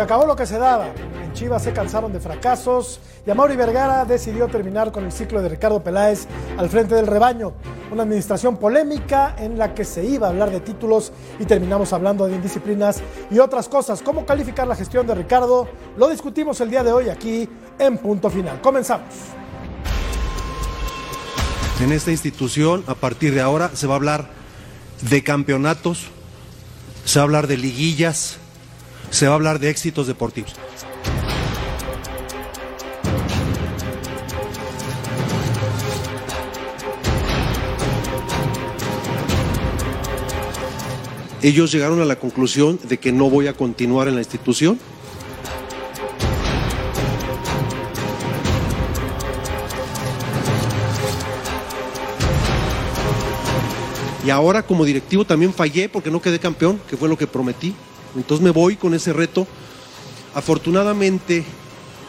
Se acabó lo que se daba. En Chivas se cansaron de fracasos y Amaury Vergara decidió terminar con el ciclo de Ricardo Peláez al frente del rebaño. Una administración polémica en la que se iba a hablar de títulos y terminamos hablando de indisciplinas y otras cosas. ¿Cómo calificar la gestión de Ricardo? Lo discutimos el día de hoy aquí en Punto Final. Comenzamos. En esta institución, a partir de ahora, se va a hablar de campeonatos, se va a hablar de liguillas, se va a hablar de éxitos deportivos. Ellos llegaron a la conclusión de que no voy a continuar en la institución. Y ahora como directivo también fallé porque no quedé campeón, que fue lo que prometí. Entonces me voy con ese reto. Afortunadamente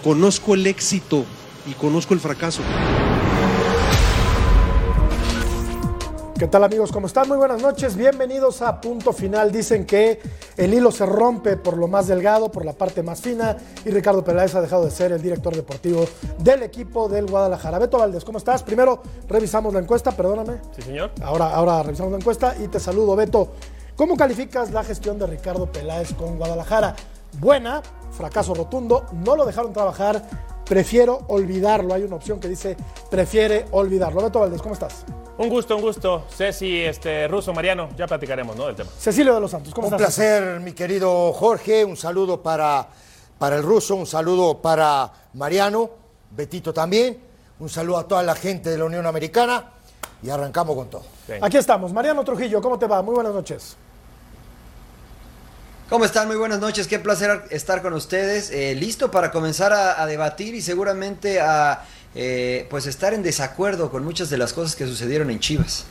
conozco el éxito y conozco el fracaso. ¿Qué tal amigos? ¿Cómo están? Muy buenas noches. Bienvenidos a Punto Final. Dicen que el hilo se rompe por lo más delgado, por la parte más fina y Ricardo Peláez ha dejado de ser el director deportivo del equipo del Guadalajara. Beto Valdés, ¿cómo estás? Primero revisamos la encuesta, perdóname. Sí, señor. Ahora, ahora revisamos la encuesta y te saludo, Beto. ¿Cómo calificas la gestión de Ricardo Peláez con Guadalajara? Buena, fracaso rotundo, no lo dejaron trabajar, prefiero olvidarlo. Hay una opción que dice prefiere olvidarlo. Beto Valdés, ¿cómo estás? Un gusto, un gusto. Ceci, este, Ruso, Mariano, ya platicaremos ¿no? del tema. Cecilio de los Santos, ¿cómo Un estás? placer, mi querido Jorge. Un saludo para, para el ruso, un saludo para Mariano, Betito también. Un saludo a toda la gente de la Unión Americana y arrancamos con todo. Aquí estamos. Mariano Trujillo, ¿cómo te va? Muy buenas noches. ¿Cómo están? Muy buenas noches, qué placer estar con ustedes. Eh, listo para comenzar a, a debatir y seguramente a eh, pues estar en desacuerdo con muchas de las cosas que sucedieron en Chivas.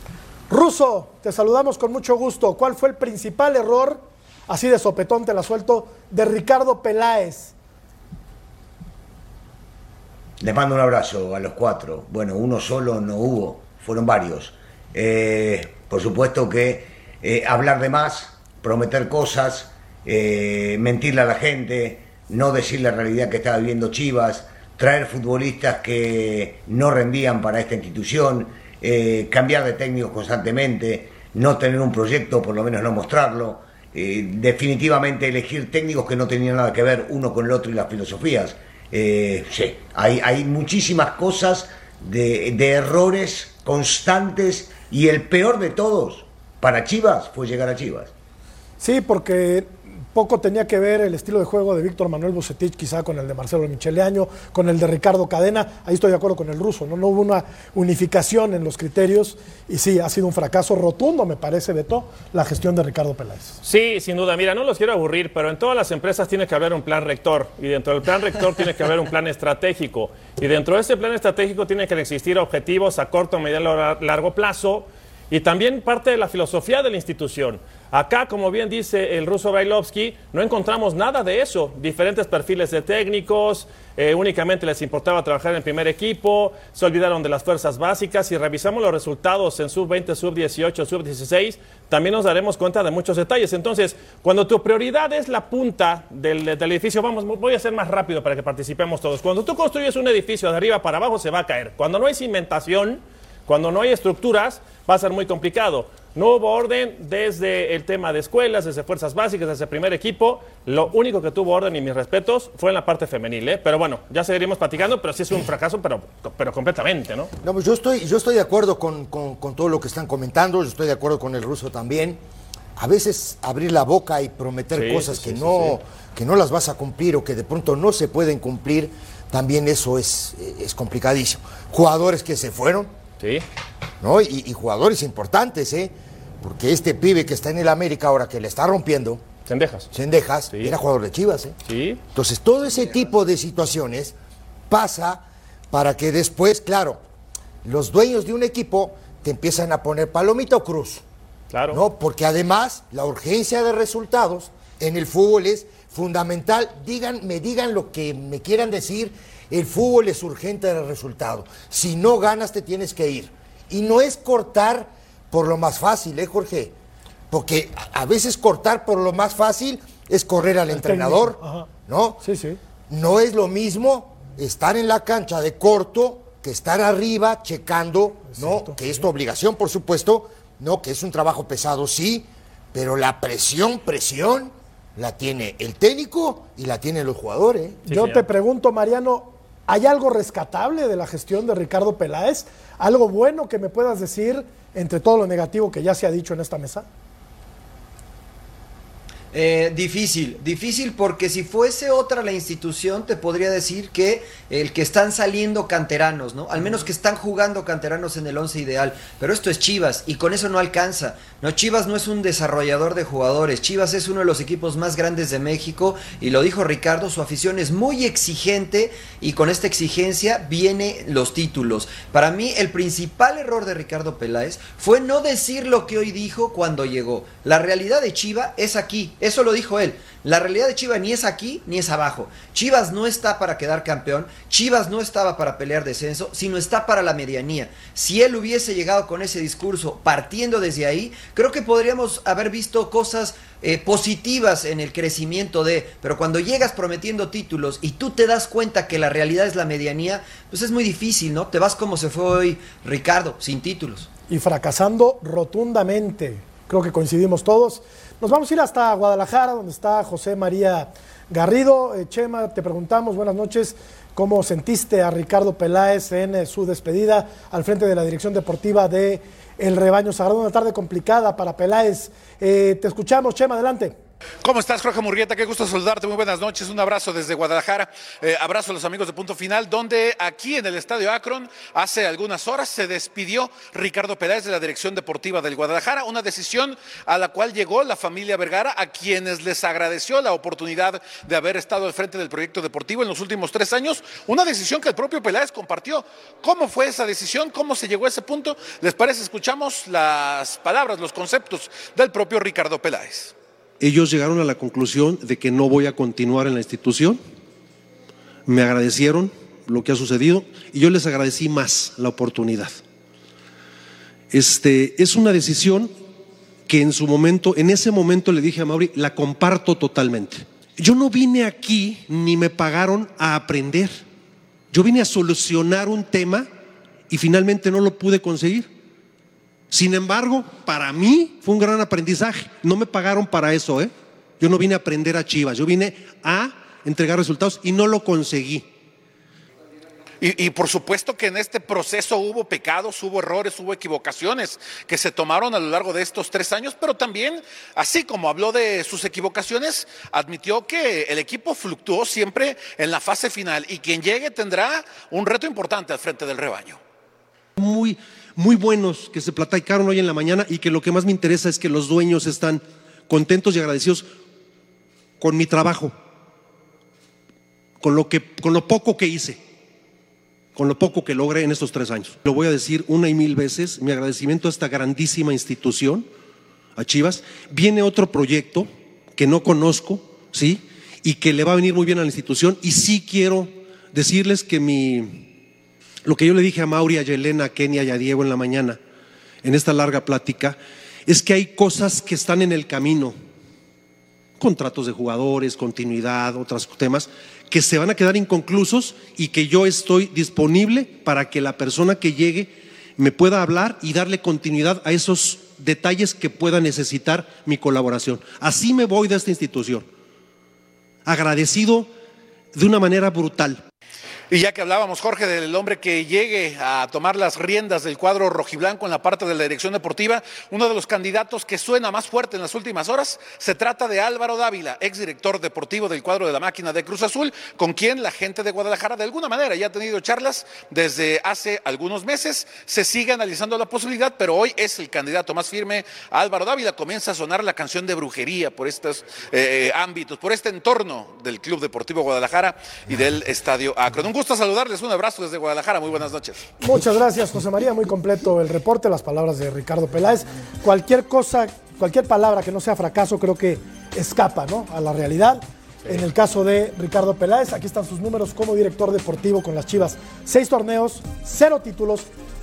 Ruso, te saludamos con mucho gusto. ¿Cuál fue el principal error, así de sopetón te la suelto, de Ricardo Peláez? Les mando un abrazo a los cuatro. Bueno, uno solo no hubo, fueron varios. Eh, por supuesto que eh, hablar de más, prometer cosas, eh, mentirle a la gente, no decir la realidad que estaba viviendo Chivas, traer futbolistas que no rendían para esta institución, eh, cambiar de técnicos constantemente, no tener un proyecto, por lo menos no mostrarlo, eh, definitivamente elegir técnicos que no tenían nada que ver uno con el otro y las filosofías. Sí, hay, hay muchísimas cosas de, de errores constantes y el peor de todos para Chivas fue llegar a Chivas. Sí, porque poco tenía que ver el estilo de juego de Víctor Manuel Bucetich, quizá con el de Marcelo Michele Año, con el de Ricardo Cadena. Ahí estoy de acuerdo con el ruso, ¿no? No hubo una unificación en los criterios y sí, ha sido un fracaso rotundo, me parece, Beto, la gestión de Ricardo Peláez. Sí, sin duda. Mira, no los quiero aburrir, pero en todas las empresas tiene que haber un plan rector y dentro del plan rector tiene que haber un plan estratégico y dentro de ese plan estratégico tiene que existir objetivos a corto, mediano, largo plazo y también parte de la filosofía de la institución. Acá, como bien dice el ruso Brailovsky, no encontramos nada de eso. Diferentes perfiles de técnicos, eh, únicamente les importaba trabajar en el primer equipo, se olvidaron de las fuerzas básicas. Si revisamos los resultados en sub-20, sub-18, sub-16, también nos daremos cuenta de muchos detalles. Entonces, cuando tu prioridad es la punta del, del edificio, vamos, voy a ser más rápido para que participemos todos. Cuando tú construyes un edificio de arriba para abajo, se va a caer. Cuando no hay cimentación, cuando no hay estructuras, va a ser muy complicado. No hubo orden desde el tema de escuelas, desde fuerzas básicas, desde el primer equipo. Lo único que tuvo orden y mis respetos fue en la parte femenil. ¿eh? Pero bueno, ya seguiremos platicando, pero sí es un fracaso, pero, pero completamente, ¿no? No, pues yo estoy, yo estoy de acuerdo con, con- con todo lo que están comentando, yo estoy de acuerdo con el ruso también. A veces abrir la boca y prometer Sí, cosas sí, que, sí, no, que no las vas a cumplir o que de pronto no se pueden cumplir, también eso es, es complicadísimo. Jugadores que se fueron, Sí. ¿no? Y, y jugadores importantes, ¿eh? Porque este pibe que está en el América ahora que le está rompiendo. Sendejas, Sí. era jugador de Chivas, ¿eh? Sí. Entonces, todo ese tipo de situaciones pasa para que después, claro, los dueños de un equipo te empiezan a poner palomita o cruz. Claro. ¿no? Porque además la urgencia de resultados en el fútbol es fundamental. Digan, me digan lo que me quieran decir, el fútbol es urgente de resultado. Si no ganas te tienes que ir. Y no es cortar por lo más fácil, ¿eh, Jorge? Porque a veces cortar por lo más fácil es correr al El entrenador. ¿no? Sí, sí. No es lo mismo estar en la cancha de corto que estar arriba checando, ¿no? que es tu obligación, por supuesto, ¿no? Que es un trabajo pesado, sí, pero la presión, presión, la tiene el técnico y la tienen los jugadores. Sí, Yo señor. te pregunto, Mariano, ¿hay algo rescatable de la gestión de Ricardo Peláez? ¿Algo bueno que me puedas decir entre todo lo negativo que ya se ha dicho en esta mesa? Eh, difícil, difícil porque si fuese otra la institución te podría decir que el que están saliendo canteranos, ¿no? Al menos que están jugando canteranos en el once ideal, pero esto es Chivas y con eso no alcanza. No, Chivas no es un desarrollador de jugadores, Chivas es uno de los equipos más grandes de México y lo dijo Ricardo, su afición es muy exigente y con esta exigencia viene los títulos. Para mí el principal error de Ricardo Peláez fue no decir lo que hoy dijo cuando llegó. La realidad de Chiva es aquí, eso lo dijo él. La realidad de Chivas ni es aquí ni es abajo. Chivas no está para quedar campeón, Chivas no estaba para pelear descenso, sino está para la medianía. Si él hubiese llegado con ese discurso partiendo desde ahí, creo que podríamos haber visto cosas eh, positivas en el crecimiento de, pero cuando llegas prometiendo títulos y tú te das cuenta que la realidad es la medianía, pues es muy difícil, ¿no? Te vas como se fue hoy Ricardo, sin títulos. y fracasando rotundamente. Creo que coincidimos todos. Nos vamos a ir hasta Guadalajara, donde está José María Garrido. Eh, Chema, te preguntamos, buenas noches, ¿cómo sentiste a Ricardo Peláez en eh, su despedida al frente de la dirección deportiva de El Rebaño Sagrado? Una tarde complicada para Peláez. Eh, te escuchamos, Chema, adelante. ¿Cómo estás, Jorge Murrieta? Qué gusto saludarte. Muy buenas noches. Un abrazo desde Guadalajara. Eh, abrazo a los amigos de Punto Final, donde aquí en el Estadio Akron, hace algunas horas, se despidió Ricardo Peláez de la dirección deportiva del Guadalajara. Una decisión a la cual llegó la familia Vergara, a quienes les agradeció la oportunidad de haber estado al frente del proyecto deportivo en los últimos tres años. Una decisión que el propio Peláez compartió. ¿Cómo fue esa decisión? ¿Cómo se llegó a ese punto? ¿Les parece? Escuchamos las palabras, los conceptos del propio Ricardo Peláez. Ellos llegaron a la conclusión de que no voy a continuar en la institución. Me agradecieron lo que ha sucedido y yo les agradecí más la oportunidad. Este es una decisión que en su momento, en ese momento le dije a Mauri, la comparto totalmente. Yo no vine aquí ni me pagaron a aprender. Yo vine a solucionar un tema y finalmente no lo pude conseguir. Sin embargo, para mí fue un gran aprendizaje. No me pagaron para eso, ¿eh? Yo no vine a aprender a Chivas, yo vine a entregar resultados y no lo conseguí. Y, y por supuesto que en este proceso hubo pecados, hubo errores, hubo equivocaciones que se tomaron a lo largo de estos tres años, pero también, así como habló de sus equivocaciones, admitió que el equipo fluctuó siempre en la fase final y quien llegue tendrá un reto importante al frente del rebaño. Muy, muy buenos que se platicaron hoy en la mañana y que lo que más me interesa es que los dueños están contentos y agradecidos con mi trabajo, con lo, que, con lo poco que hice, con lo poco que logré en estos tres años. Lo voy a decir una y mil veces, mi agradecimiento a esta grandísima institución, a Chivas. Viene otro proyecto que no conozco, ¿sí? Y que le va a venir muy bien a la institución. Y sí quiero decirles que mi, lo que yo le dije a Mauri, a Yelena, a Kenia y a Diego en la mañana, en esta larga plática, es que hay cosas que están en el camino, contratos de jugadores, continuidad, otros temas, que se van a quedar inconclusos y que yo estoy disponible para que la persona que llegue me pueda hablar y darle continuidad a esos detalles que pueda necesitar mi colaboración. Así me voy de esta institución, agradecido de una manera brutal. Y ya que hablábamos, Jorge, del hombre que llegue a tomar las riendas del cuadro rojiblanco en la parte de la dirección deportiva, uno de los candidatos que suena más fuerte en las últimas horas se trata de Álvaro Dávila, exdirector deportivo del cuadro de la máquina de Cruz Azul, con quien la gente de Guadalajara de alguna manera ya ha tenido charlas desde hace algunos meses. Se sigue analizando la posibilidad, pero hoy es el candidato más firme. Álvaro Dávila comienza a sonar la canción de brujería por estos eh, ámbitos, por este entorno del Club Deportivo Guadalajara y del Estadio Akron. Gusto saludarles, un abrazo desde Guadalajara, muy buenas noches. Muchas gracias, José María. Muy completo el reporte, las palabras de Ricardo Peláez. Cualquier cosa, cualquier palabra que no sea fracaso, creo que escapa ¿no? a la realidad. En el caso de Ricardo Peláez, aquí están sus números como director deportivo con las Chivas. Seis torneos, cero títulos,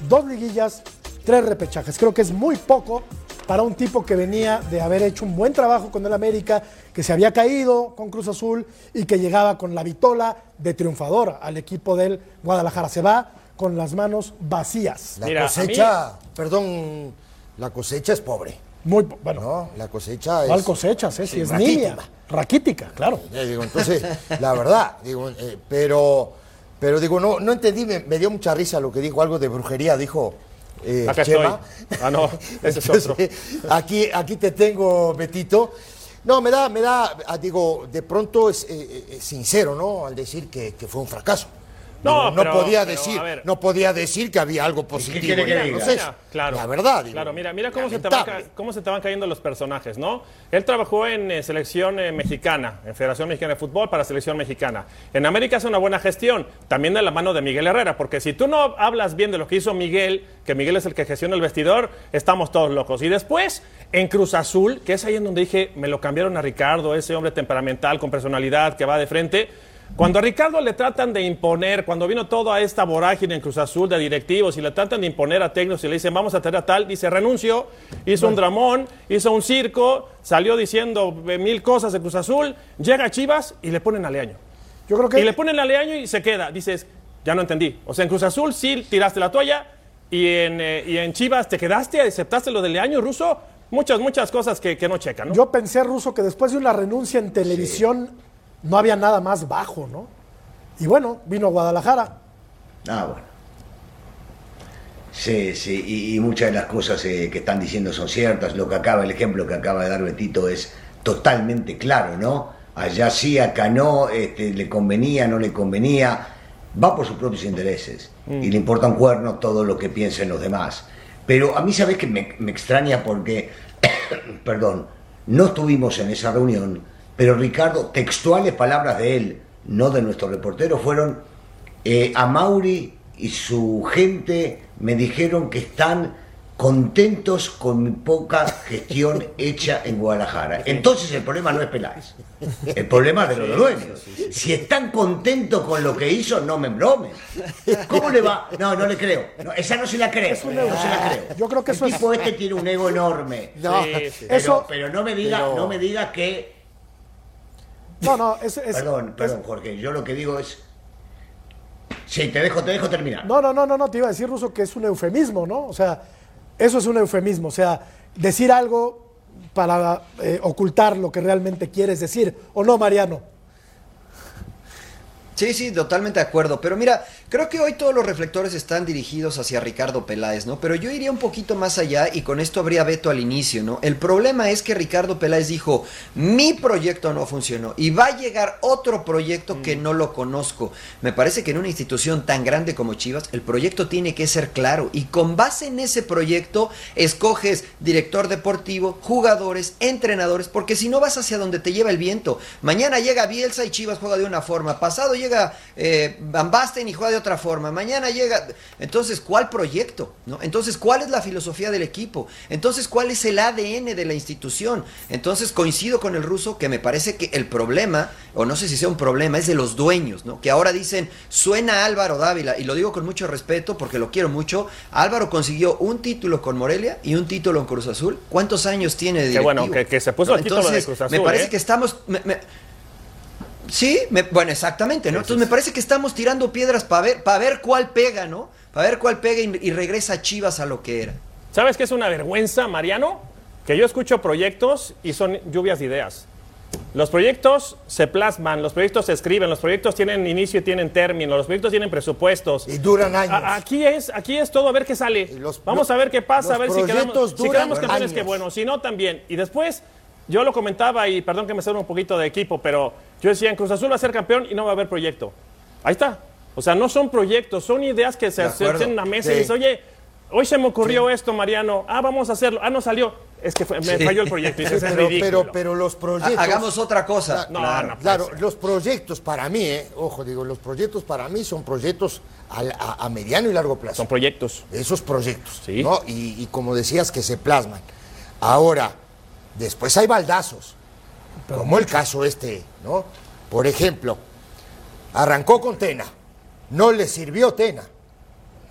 dos liguillas, tres repechajes. Creo que es muy poco para un tipo que venía de haber hecho un buen trabajo con el América, que se había caído con Cruz Azul y que llegaba con la vitola de triunfador al equipo del Guadalajara. Se va con las manos vacías. La Mira, cosecha, perdón, la cosecha es pobre. Muy, bueno, ¿no? La cosecha es. ¿cuál cosechas? Eh? Si Sí, es raquítica. niña. Raquítica, claro. Eh, digo, entonces, la verdad, digo, eh, pero, pero digo, no, no entendí, me, me dio mucha risa lo que dijo, algo de brujería, dijo eh, Acá Chema. estoy. Ah, no, ese es otro. Entonces, aquí, aquí te tengo, Betito. No, me da, me da, ah, digo, de pronto es eh, eh, sincero, ¿no? Al decir que, que fue un fracaso. No, no pero- podía pero, decir, ver. no podía decir que había algo positivo. quiere que en el diga? proceso. Mira, claro. La verdad, digo, Claro, mira, mira cómo se, te van, cómo se te van cayendo los personajes, ¿no? Él trabajó en eh, selección eh, mexicana, en Federación Mexicana de Fútbol para selección mexicana. En América hace una buena gestión, también de la mano de Miguel Herrera, porque si tú no hablas bien de lo que hizo Miguel, que Miguel es el que gestiona el vestidor, estamos todos locos. Y después, en Cruz Azul, que es ahí en donde dije, me lo cambiaron a Ricardo, ese hombre temperamental, con personalidad, que va de frente. Cuando a Ricardo le tratan de imponer, cuando vino toda esta vorágine en Cruz Azul de directivos y le tratan de imponer a técnicos y le dicen vamos a tener a tal, dice renuncio, hizo un dramón, hizo un circo, salió diciendo eh, mil cosas de Cruz Azul, llega a Chivas y le ponen a Leaño. Yo creo que Y le ponen a Leaño y se queda. Dices, ya no entendí. O sea, en Cruz Azul sí tiraste la toalla y en, eh, y en Chivas te quedaste, aceptaste lo de Leaño, Ruso. Muchas, muchas cosas que, que no checan, ¿no? Yo pensé, Ruso, que después de una renuncia en televisión no había nada más bajo, ¿no? Y bueno, vino a Guadalajara. Ah, bueno. Sí, sí, y, y muchas de las cosas eh, que están diciendo son ciertas. Lo que acaba, el ejemplo que acaba de dar Betito es totalmente claro, ¿no? Allá sí, acá no, este, le convenía, no le convenía. Va por sus propios intereses. Y le importa un cuerno todo lo que piensen los demás. Pero a mí, ¿sabes que me, me extraña? Porque, perdón, no estuvimos en esa reunión, pero Ricardo, textuales palabras de él, no de nuestro reportero, fueron eh, a Mauri y su gente me dijeron que están contentos con mi poca gestión hecha en Guadalajara. Entonces el problema no es Peláez, el problema es de los dueños. Si están contentos con lo que hizo, no me bromen. ¿Cómo le va? No, no le creo. No, esa no se la creo. un no se la creo. Yo creo que el eso es- tipo este tiene un ego enorme. No, Sí, sí. Pero, Eso- pero no me diga, pero- no me diga que No, no, es, es- Perdón, es- perdón, Jorge. Yo lo que digo es. Sí, te dejo, te dejo terminar. No, no, no, no, no, te iba a decir, Ruso, que es un eufemismo, ¿no? O sea, eso es un eufemismo. O sea, decir algo para eh, ocultar lo que realmente quieres decir. ¿O no, Mariano? Sí, sí, totalmente de acuerdo. Pero mira, creo que hoy todos los reflectores están dirigidos hacia Ricardo Peláez, ¿no? Pero yo iría un poquito más allá y con esto habría veto al inicio, ¿no? El problema es que Ricardo Peláez dijo, mi proyecto no funcionó y va a llegar otro proyecto que no lo conozco. Me parece que en una institución tan grande como Chivas, el proyecto tiene que ser claro y con base en ese proyecto escoges director deportivo, jugadores, entrenadores, porque si no vas hacia donde te lleva el viento. Mañana llega Bielsa y Chivas juega de una forma, pasado llega eh, Van Basten y juega de otra forma, mañana llega... Entonces, ¿cuál proyecto? ¿no? Entonces, ¿cuál es la filosofía del equipo? Entonces, ¿cuál es el ADN de la institución? Entonces, coincido con el ruso que me parece que el problema, o no sé si sea un problema, es de los dueños, ¿no? Que ahora dicen, suena Álvaro Dávila, y lo digo con mucho respeto porque lo quiero mucho. Álvaro consiguió un título con Morelia y un título en Cruz Azul. ¿Cuántos años tiene de Qué directivo? bueno, que- que se puso el título de Entonces, Cruz Azul, Me parece ¿eh? que estamos... me- me- Sí, me- bueno, exactamente, ¿no? Entonces me parece que estamos tirando piedras para ver, para ver cuál pega, ¿no? Para ver cuál pega y, y regresa Chivas a lo que era. ¿Sabes qué es una vergüenza, Mariano? Que yo escucho proyectos y son lluvias de ideas. Los proyectos se plasman, los proyectos se escriben, los proyectos tienen inicio y tienen término, los proyectos tienen presupuestos. Y duran años. A- aquí es, aquí es todo a ver qué sale. Los- Vamos a ver qué pasa, a ver si quedamos, si quedamos campeones, qué bueno, si no también. Y después, yo lo comentaba y perdón que me salga un poquito de equipo, pero yo decía, en Cruz Azul va a ser campeón y no va a haber proyecto. Ahí está. O sea, no son proyectos, son ideas que se hacen en la mesa Sí. y dices, oye, hoy se me ocurrió esto, Mariano, ah, vamos a hacerlo, ah, no salió. Es que fue- me falló el proyecto y dices, es pero, ridículo. pero, pero los proyectos. hagamos otra cosa. No, claro. no. puede Claro, los proyectos para mí, eh, ojo, digo, los proyectos para mí son proyectos a, a mediano y largo plazo. Son proyectos. Esos proyectos, Sí. ¿no? Y, y como decías, que se plasman. Ahora, después hay baldazos, como el caso este, ¿no? Por ejemplo, arrancó con Tena, no le sirvió Tena,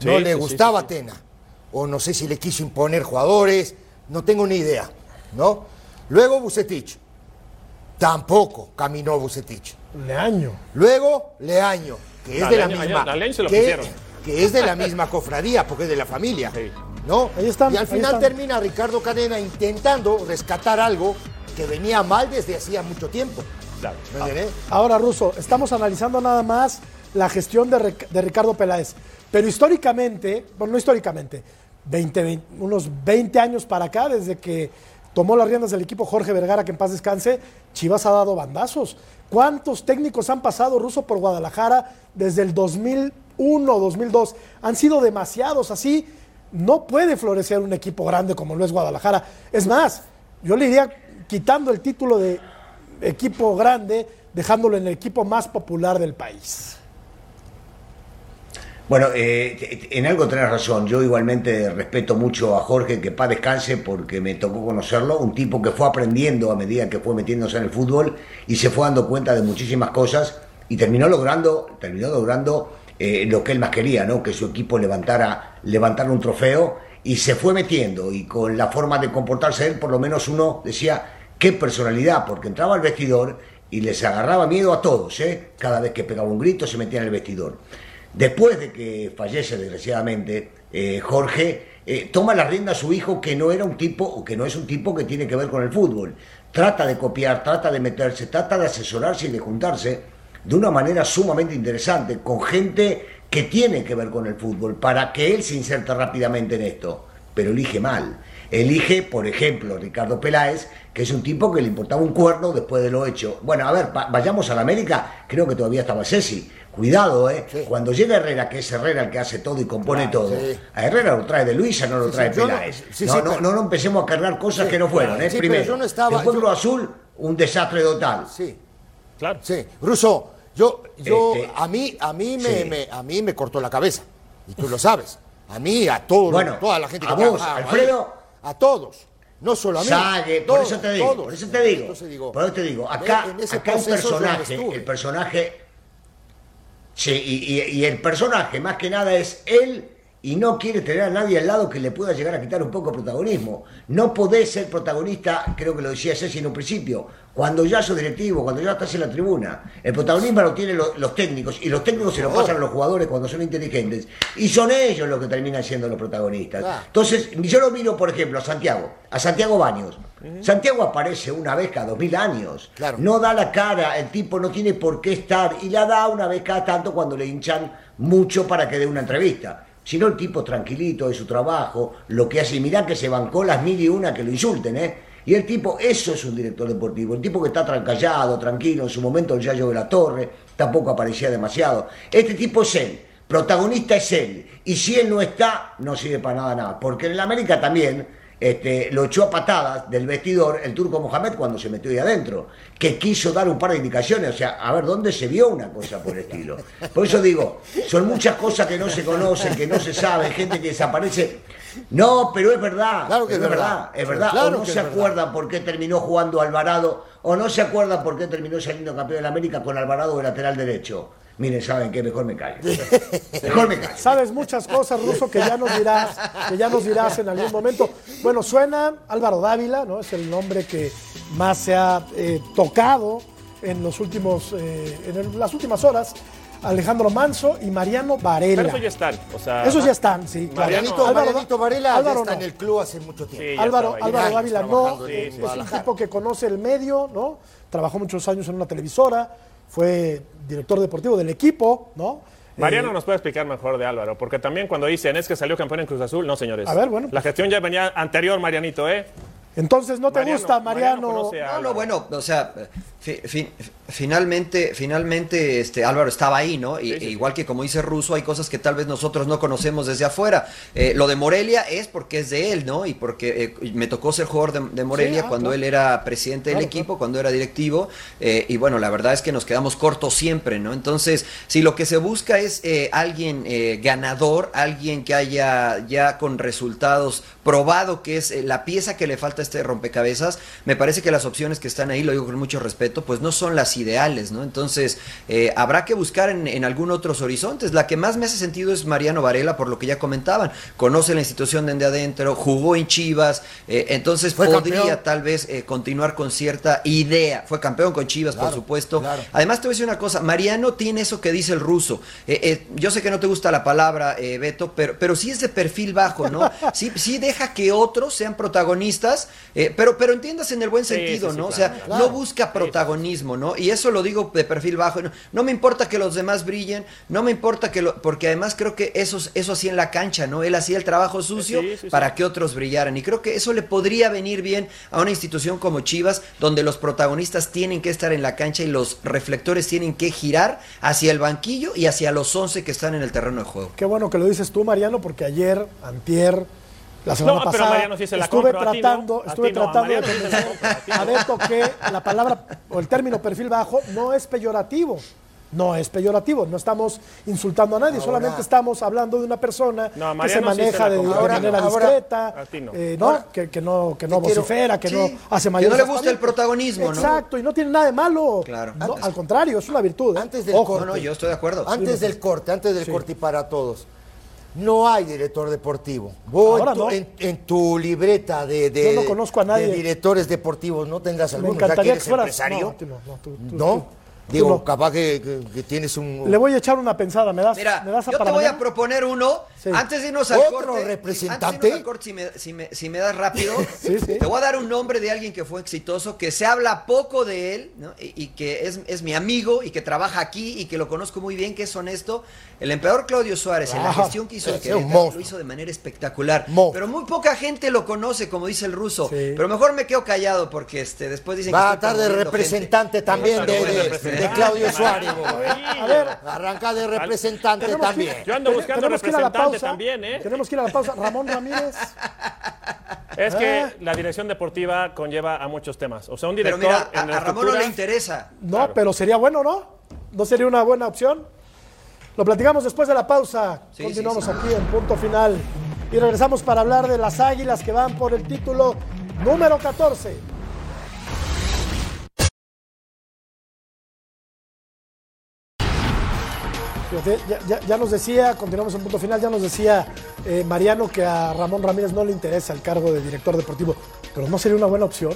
no Sí, le sí, gustaba sí, sí. Tena, o no sé si le quiso imponer jugadores, no tengo ni idea, ¿no? Luego Bucetich, tampoco caminó Bucetich. Leaño. Luego Leaño, que es de la misma, a Leaño se lo que, que es de la misma cofradía, porque es de la familia, Sí. ¿No? Ahí están, y al final están. termina Ricardo Cadena intentando rescatar algo que venía mal desde hacía mucho tiempo. Claro. ¿Me entiendes? Ahora, Russo, estamos analizando nada más la gestión de, de Ricardo Peláez. Pero históricamente, bueno, no históricamente, 20, 20, unos 20 años para acá, desde que tomó las riendas del equipo Jorge Vergara, que en paz descanse, Chivas ha dado bandazos. ¿Cuántos técnicos han pasado, Russo, por Guadalajara desde el 2001, 2002? Han sido demasiados, así no puede florecer un equipo grande como lo es Guadalajara. Es más, yo le iría quitando el título de equipo grande, dejándolo en el equipo más popular del país. Bueno, eh, en algo tenés razón. Yo igualmente respeto mucho a Jorge, que paz descanse, porque me tocó conocerlo. Un tipo que fue aprendiendo a medida que fue metiéndose en el fútbol y se fue dando cuenta de muchísimas cosas y terminó logrando, terminó logrando eh, lo que él más quería, ¿no? Que su equipo levantara, levantara un trofeo y se fue metiendo y con la forma de comportarse él, por lo menos uno decía qué personalidad, porque entraba al vestidor y les agarraba miedo a todos, ¿eh? Cada vez que pegaba un grito se metía en el vestidor. Después de que fallece, desgraciadamente, eh, Jorge eh, toma la rienda a su hijo, que no era un tipo, o que no es un tipo que tiene que ver con el fútbol. Trata de copiar, trata de meterse, trata de asesorarse y de juntarse de una manera sumamente interesante, con gente que tiene que ver con el fútbol, para que él se inserte rápidamente en esto. Pero elige mal. Elige, por ejemplo, Ricardo Peláez, que es un tipo que le importaba un cuerno después de lo hecho. Bueno, a ver, va- vayamos a la América, creo que todavía estaba Ceci. Cuidado, ¿eh? Sí. Cuando llega Herrera, que es Herrera el que hace todo y compone Claro, todo, sí. a Herrera lo trae de Luisa, no lo Sí, trae sí, yo no- Peláez. sí, no, sí, no, pero- no, no empecemos a cargar cosas Sí, que no fueron, ¿eh? Primero. yo no estaba- Después yo- Cruz Azul, un desastre total. Sí, Claro. sí. Russo, yo, yo, Este, a mí, a mí me, sí. me- a mí me cortó la cabeza. Y tú lo sabes. A mí, a todos, Bueno, toda la gente a que vos, trabajaba ahí, Alfredo. a todos. No solo a mí. Sague, por todos, eso te digo, todos. por eso te digo, por eso te digo, acá, en ese acá un es donde personaje, el personaje, sí, y, y- y el personaje más que nada es él y no quiere tener a nadie al lado que le pueda llegar a quitar un poco de protagonismo. No podés ser protagonista, creo que lo decía Ceci en un principio, cuando ya sos directivo, cuando ya estás en la tribuna. El protagonismo lo tienen lo- los técnicos y los técnicos se lo pasan a los jugadores cuando son inteligentes y son ellos los que terminan siendo los protagonistas. Entonces, yo lo miro, por ejemplo, a Santiago, a Santiago Baños. Santiago aparece una vez cada dos mil años. Claro. No da la cara, el tipo no tiene por qué estar y la da una vez cada tanto cuando le hinchan mucho para que dé una entrevista. Si no, el tipo tranquilito de su trabajo, lo que hace, y mirá que se bancó las mil y una que lo insulten, ¿eh? Y el tipo, eso es un director deportivo, el tipo que está tran- callado, tranquilo, en su momento el Yayo de la Torre, tampoco aparecía demasiado. Este tipo es él, protagonista es él, y si él no está, no sirve para nada nada, porque en la América también este, lo echó a patadas del vestidor el turco Mohamed cuando se metió ahí adentro, que quiso dar un par de indicaciones, o sea, a ver dónde se vio una cosa por el estilo. Por eso digo, son muchas cosas que no se conocen, que no se saben, gente que desaparece. No, pero es verdad, Claro que es verdad, verdad. es verdad. Claro o no se acuerdan por qué terminó jugando Alvarado, o no se acuerdan por qué terminó saliendo campeón de la América con Alvarado de lateral derecho. Miren, saben que mejor me callo. Mejor me callo. Sabes muchas cosas, Ruso, que ya nos dirás, que ya nos dirás en algún momento. Bueno, suena Álvaro Dávila, ¿no? Es el nombre que más se ha eh, tocado en los últimos, eh, en el- las últimas horas. Alejandro Manso y Mariano Varela. Pero eso ya están. O sea, Esos ya están, sí. claro. Marianito, Álvaro- Marianito Varela ya Álvaro está no. en el club hace mucho tiempo. Sí, Álvaro. Álvaro Dávila no, es un tipo que conoce el medio, ¿no? Trabajó muchos años en una televisora, fue director deportivo del equipo, ¿no? Mariano Eh, nos puede explicar mejor de Álvaro, porque también cuando dicen es que salió campeón en Cruz Azul, no señores. A ver, bueno, La pues- gestión ya venía anterior, Marianito, ¿eh? Entonces, ¿no te Mariano- gusta, Mariano Mariano? conoce a- No, no, bueno, o sea, fi- fi- finalmente, finalmente, este Álvaro estaba ahí, ¿no? Y, Sí, sí, igual que como dice Russo, hay cosas que tal vez nosotros no conocemos desde afuera. Eh, lo de Morelia es porque es de él, ¿no? Y porque eh, me tocó ser jugador de, de Morelia Sí, ah, cuando claro. él era presidente del Claro, equipo, cuando era directivo. eh, y bueno, la verdad es que nos quedamos cortos siempre, ¿no? Entonces, si lo que se busca es eh, alguien eh, ganador, alguien que haya ya con resultados probado que es eh, la pieza que le falta a este rompecabezas, me parece que las opciones que están ahí, lo digo con mucho respeto, pues no son las ideales, ¿no? Entonces, eh, habrá que buscar en, en algún otros horizontes. La que más me hace sentido es Mariano Varela, por lo que ya comentaban. Conoce la institución desde adentro, jugó en Chivas, eh, entonces Fue podría campeón. tal vez eh, continuar con cierta idea. Fue campeón con Chivas, por supuesto. claro. Además, te voy a decir una cosa, Mariano tiene eso que dice el ruso. Yo sé que no te gusta la palabra, Beto, pero, pero sí es de perfil bajo, ¿no? Sí, sí deja que otros sean protagonistas, eh, pero, pero entiendas en el buen sentido, sí, sí, ¿no? O claro. sea, Claro. no busca protagonismo, ¿no? Y eso lo digo de perfil bajo. No, no me importa que los demás brillen, no me importa que lo, porque además creo que eso, eso hacía en la cancha, ¿no? Él hacía el trabajo sucio Sí, sí, sí. para que otros brillaran. Y creo que eso le podría venir bien a una institución como Chivas, donde los protagonistas tienen que estar en la cancha y los reflectores tienen que girar hacia el banquillo y hacia los 11 que están en el terreno de juego. Qué bueno que lo dices tú, Mariano, porque ayer, antier, la semana No, pero pasada, Mariano sí se la estuve compro, a ti no. tratando, A estuve ti no, a tratando de convencer a. Beto que la palabra o el término perfil bajo no es peyorativo. No es peyorativo, no estamos insultando a nadie, solamente estamos hablando de una persona No, que se Mariano sí se maneja de, de. Ahora- manera ahora- discreta, eh, ¿no? Ahora- que, que no, que no vocifera, que Sí, no hace que mayores no le gusta el protagonismo, ¿no? Exacto, y no tiene nada de malo. Claro. No, Antes- al contrario, es una virtud. ¿eh? Antes del Ojo, No, no, yo estoy de acuerdo. Antes del corte, antes del corte y para todos. No hay director deportivo. Vos Ahora en, tu, no. en- en tu libreta de, de- Yo no conozco a nadie. de directores deportivos, ¿no tendrás Me alguno? ya que encantaría que eres fueras. empresario. No, tú no, no, tú- tú- ¿No? tú- Digo, capaz que, que- que tienes un... Le voy a echar una pensada, ¿me das, Mira, ¿me das yo te voy a proponer uno. Sí. Antes de irnos al ¿Otro corte. representante? Antes de irnos al corte, si me, si me- si me das rápido. Sí, sí. Te voy a dar un nombre de alguien que fue exitoso, que se habla poco de él, ¿no? y, y que es, es mi amigo y que trabaja aquí y que lo conozco muy bien, que es honesto. El emperador Claudio Suárez, en la gestión que hizo un Querétaro, lo hizo de manera espectacular. Monstruo. Pero muy poca gente lo conoce, como dice el ruso. Sí. Pero mejor me quedo callado porque este, después dicen Va a que estoy estar de representante gente. también de, buen de- representante. de Claudio Suárez. A ver, Arranca de representante que- también. Yo ando buscando a representante pausa. también, ¿eh? Tenemos que ir a la pausa. Ramón Ramírez. Es que Ah. la dirección deportiva conlleva a muchos temas. O sea, un Pero director mira, a, en a Ramón no le interesa. No, Claro. pero sería bueno, ¿no? ¿No sería una buena opción? Lo platicamos después de la pausa. Sí, Continuamos sí, sí. aquí en punto final. Y regresamos para hablar de las águilas que van por el título número 14. Fíjate, Ya, ya- ya nos decía, continuamos en punto final, ya nos decía eh, Mariano que a Ramón Ramírez no le interesa el cargo de director deportivo, pero ¿no sería una buena opción?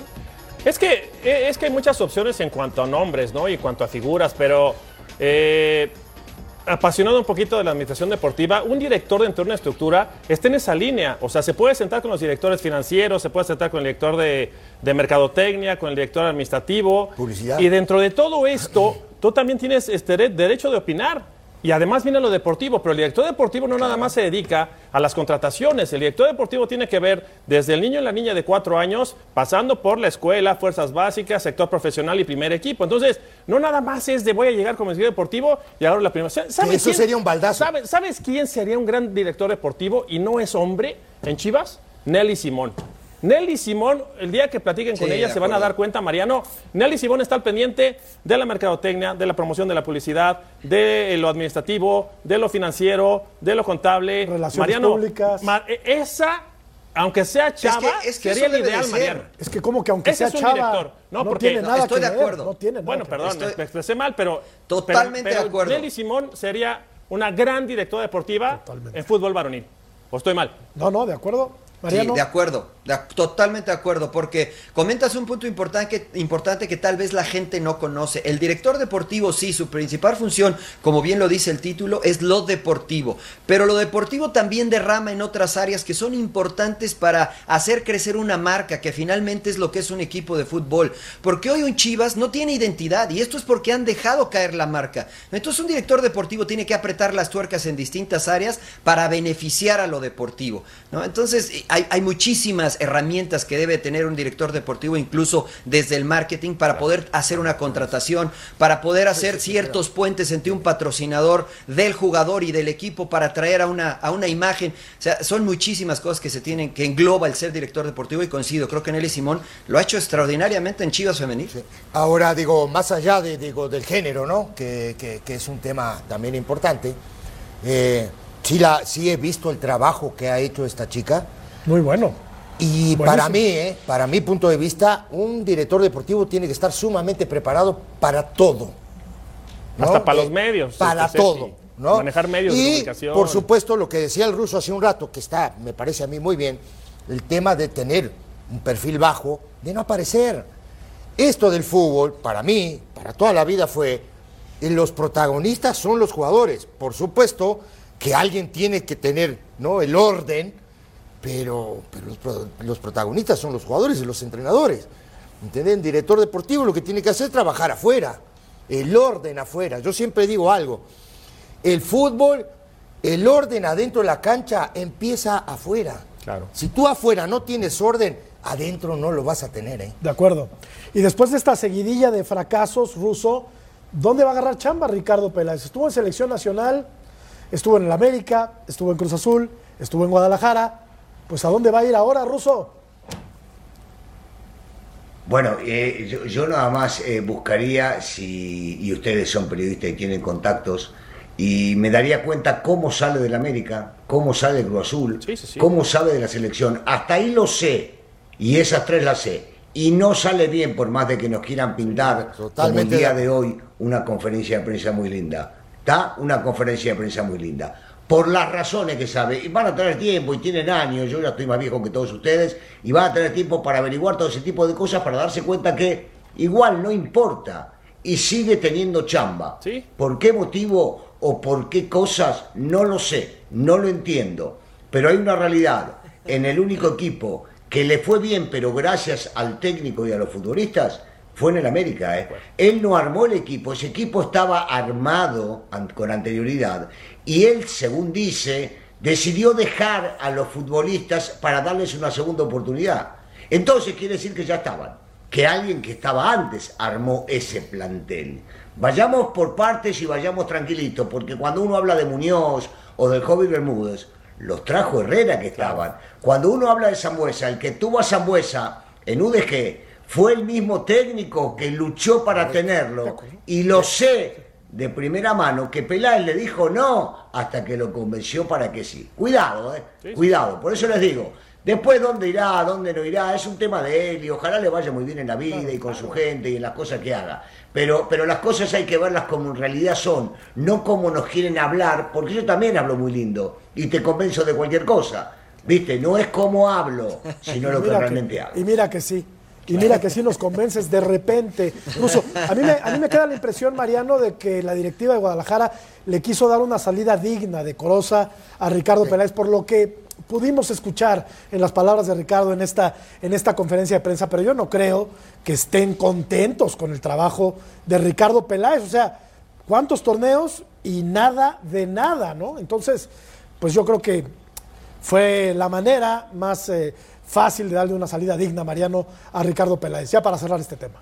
Es que, eh, es que hay muchas opciones en cuanto a nombres, ¿no? Y en cuanto a figuras, pero eh, apasionado un poquito de la administración deportiva, un director dentro de una estructura está en esa línea. O sea, se puede sentar con los directores financieros, se puede sentar con el director de, de mercadotecnia, con el director administrativo. Publicidad. Y dentro de todo esto, tú también tienes este de- derecho de opinar. Y además viene lo deportivo, pero el director deportivo no nada más se dedica a las contrataciones. El director deportivo tiene que ver desde el niño y la niña de cuatro años, pasando por la escuela, fuerzas básicas, sector profesional y primer equipo. Entonces, no nada más es de voy a llegar como director deportivo y ahora la primera. ¿Sabes eso quién- sería un baldazo. ¿sabes, ¿Sabes quién sería un gran director deportivo y no es hombre en Chivas? Nelly Simón. Nelly Simón, el día que platiquen con Sí, ella se van a dar cuenta, Mariano. Nelly Simón está al pendiente de la mercadotecnia, de la promoción de la publicidad, de lo administrativo, de lo financiero, de lo contable. Relaciones Mariano, públicas. ma- e- esa, aunque sea chava, es que sería el ideal, ser. Mariano. Es que como que aunque Ese sea es un chava, director. No, no, porque- tiene nada estoy que de ver, acuerdo. No tiene nada Bueno, que perdón. Estoy- me expresé mal, pero. Totalmente pero- de acuerdo. Nelly Simón sería una gran directora deportiva Totalmente. en fútbol varonil. ¿O estoy mal? No, no, de acuerdo. Mariano. Sí, de acuerdo, de totalmente de acuerdo, porque comentas un punto importante, importante que tal vez la gente no conoce. El director deportivo, sí, su principal función, como bien lo dice el título, es lo deportivo, pero lo deportivo también derrama en otras áreas que son importantes para hacer crecer una marca, que finalmente es lo que es un equipo de fútbol, porque hoy un Chivas no tiene identidad y esto es porque han dejado caer la marca. Entonces un director deportivo tiene que apretar las tuercas en distintas áreas para beneficiar a lo deportivo, ¿no? Entonces hay, hay muchísimas herramientas que debe tener un director deportivo, incluso desde el marketing, para poder hacer una contratación, para poder hacer ciertos puentes entre un patrocinador del jugador y del equipo para atraer a una, a una imagen. O sea, son muchísimas cosas que se tienen, que engloba el ser director deportivo y coincido, creo que Nelly Simón lo ha hecho extraordinariamente en Chivas Femenil. Ahora, digo, más allá de, digo, del género, ¿no? Que, que- que es un tema también importante. eh, sí, la, sí he visto el trabajo que ha hecho esta chica. Muy bueno. Y Buenísimo. para mí, ¿eh? para mi punto de vista, un director deportivo tiene que estar sumamente preparado para todo. ¿no? Hasta para Eh, los medios, Para este, todo. ¿no? Manejar medios de y, comunicación. Por supuesto, lo que decía el ruso hace un rato, que está, me parece a mí muy bien, el tema de tener un perfil bajo, de no aparecer. Esto del fútbol, para mí, para toda la vida fue, eh, los protagonistas son los jugadores. Por supuesto que alguien tiene que tener ¿no? el orden, pero, pero los, pro- los protagonistas son los jugadores y los entrenadores. ¿Entienden? Director deportivo lo que tiene que hacer es trabajar afuera, el orden afuera. Yo siempre digo algo, el fútbol, el orden adentro de la cancha empieza afuera. Claro. Si tú afuera no tienes orden, adentro no lo vas a tener. ¿eh? De acuerdo. Y después de esta seguidilla de fracasos, Ruso, ¿dónde va a agarrar chamba Ricardo Peláez? Estuvo en selección nacional, estuvo en el América, estuvo en Cruz Azul, estuvo en Guadalajara. Pues ¿a dónde va a ir ahora, Ruso? Bueno, eh, yo, yo nada más eh, buscaría, si, y ustedes son periodistas y tienen contactos, y me daría cuenta cómo sale del América, cómo sale del Cruz Azul, Sí, sí, sí. cómo sale de la selección. Hasta ahí lo sé, y esas tres las sé. Y no sale bien, por más de que nos quieran pintar, como el Totalmente día de de hoy, una conferencia de prensa muy linda. ¿Está? Una conferencia de prensa muy linda. Por las razones que sabe. Y van a tener tiempo y tienen años. Yo ya estoy más viejo que todos ustedes. Y van a tener tiempo para averiguar todo ese tipo de cosas para darse cuenta que igual no importa. Y sigue teniendo chamba. Sí. ¿Por qué motivo o por qué cosas? No lo sé. No lo entiendo. Pero hay una realidad. En el único equipo que le fue bien, pero gracias al técnico y a los futbolistas, fue en el América. ¿eh? Él no armó el equipo, ese equipo estaba armado con anterioridad y él, según dice, decidió dejar a los futbolistas para darles una segunda oportunidad. Entonces quiere decir que ya estaban, que alguien que estaba antes armó ese plantel. Vayamos por partes y vayamos tranquilitos, porque cuando uno habla de Muñoz o del Joven Bermúdez, los trajo Herrera que estaban. Cuando uno habla de Zambuesa, el que tuvo a Zambuesa en UDG fue el mismo técnico que luchó para tenerlo. Y lo sé de primera mano que Peláez le dijo no hasta que lo convenció para que sí. Cuidado, eh. Cuidado. Por eso les digo, después dónde irá, dónde no irá, es un tema de él y ojalá le vaya muy bien en la vida y con su gente y en las cosas que haga. Pero, pero las cosas hay que verlas como en realidad son, no como nos quieren hablar, porque yo también hablo muy lindo y te convenzo de cualquier cosa. ¿Viste? No es como hablo, sino lo que realmente hago. Y mira que sí. Y mira que sí nos convences de repente. Ruso, a mí, me, a mí me queda la impresión, Mariano, de que la directiva de Guadalajara le quiso dar una salida digna, decorosa a Ricardo Peláez, por lo que pudimos escuchar en las palabras de Ricardo en esta, en esta conferencia de prensa, pero yo no creo que estén contentos con el trabajo de Ricardo Peláez. O sea, ¿cuántos torneos y nada de nada, no? Entonces, pues yo creo que fue la manera más eh, fácil de darle una salida digna, Mariano, a Ricardo Peláez. Ya para cerrar este tema.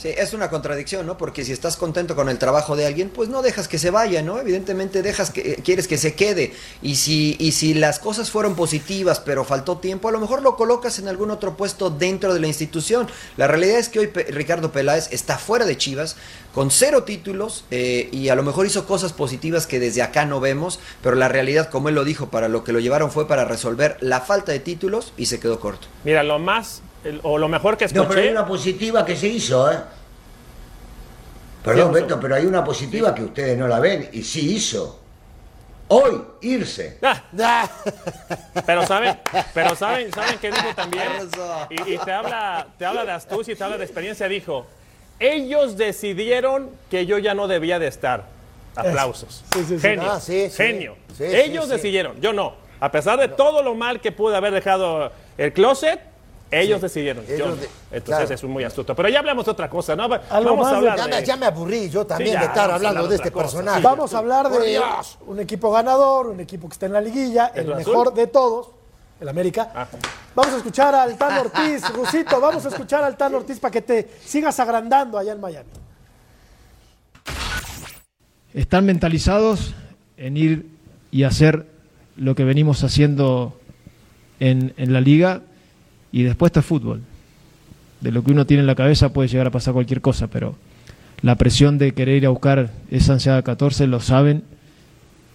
Sí, es una contradicción, ¿no? Porque si estás contento con el trabajo de alguien, pues no dejas que se vaya, ¿no? Evidentemente dejas que eh, quieres que se quede. Y si y si las cosas fueron positivas, pero faltó tiempo, a lo mejor lo colocas en algún otro puesto dentro de la institución. La realidad es que hoy Ricardo Peláez está fuera de Chivas con cero títulos eh, y a lo mejor hizo cosas positivas que desde acá no vemos, pero la realidad, como él lo dijo, para lo que lo llevaron fue para resolver la falta de títulos y se quedó corto. Mira, lo más el- o lo mejor que No, pero hay escuché. una positiva que se hizo, ¿eh? Perdón, Beto, pero hay una positiva que ustedes no la ven y sí hizo. Hoy, irse. Ah, pero saben, pero saben, saben que dijo también. Y, y te habla, te habla de astucia y te habla de experiencia. Dijo, ellos decidieron que yo ya no debía de estar. Aplausos. Sí, sí, sí. Genio. Ah, sí, sí. Genio. Sí, ellos sí, sí. decidieron, yo no. A pesar de todo lo mal que pude haber dejado el closet, ellos decidieron. yo Ellos no. de- Entonces claro. es muy astuto. Pero ya hablamos de otra cosa, ¿no? Algo Vamos más a hablar Ya me, de- ya me aburrí yo también Sí, ya, de estar hablando de este cosa. personaje. Vamos a hablar de Dios. un equipo ganador, un equipo que está en la liguilla, el mejor Azul? de todos, el América. Ah. Vamos a escuchar al Tan Ortiz, Rusito, vamos a escuchar al Tan Ortiz para que te sigas agrandando allá en Miami. están mentalizados en ir y hacer lo que venimos haciendo en, en la liga y después esto es fútbol. De lo que uno tiene en la cabeza puede llegar a pasar cualquier cosa, pero la presión de querer ir a buscar esa ansiada 14 lo saben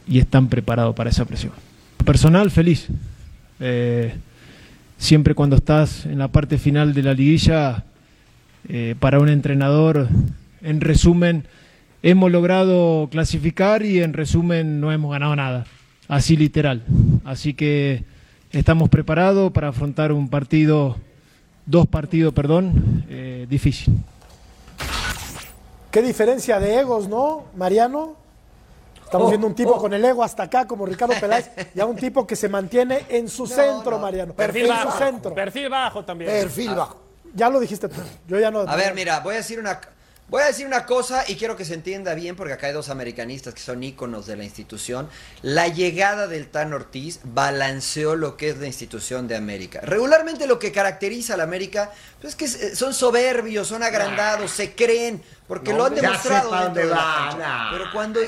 y están preparados para esa presión. Personal, feliz. Eh, siempre cuando estás en la parte final de la liguilla, eh, para un entrenador, en resumen, hemos logrado clasificar y en resumen no hemos ganado nada. Así literal. Así que estamos preparados para afrontar un partido, dos partidos, perdón, eh, difícil. Qué diferencia de egos, ¿no, Mariano? Estamos Oh, viendo un tipo oh. con el ego hasta acá, como Ricardo Peláez, y a un tipo que se mantiene en su centro, no. Mariano. Perfil en bajo. su centro. Perfil bajo también. Perfil bajo. Ya lo dijiste tú. Yo ya no. A ver, mira, voy a decir una voy a decir una cosa y quiero que se entienda bien porque acá hay dos americanistas que son íconos de la institución. La llegada del Tan Ortiz balanceó lo que es la institución de América. Regularmente lo que caracteriza a la América pues, es que son soberbios, son agrandados, se creen porque No, lo han demostrado dónde de la va, cancha. nah. Pero cuando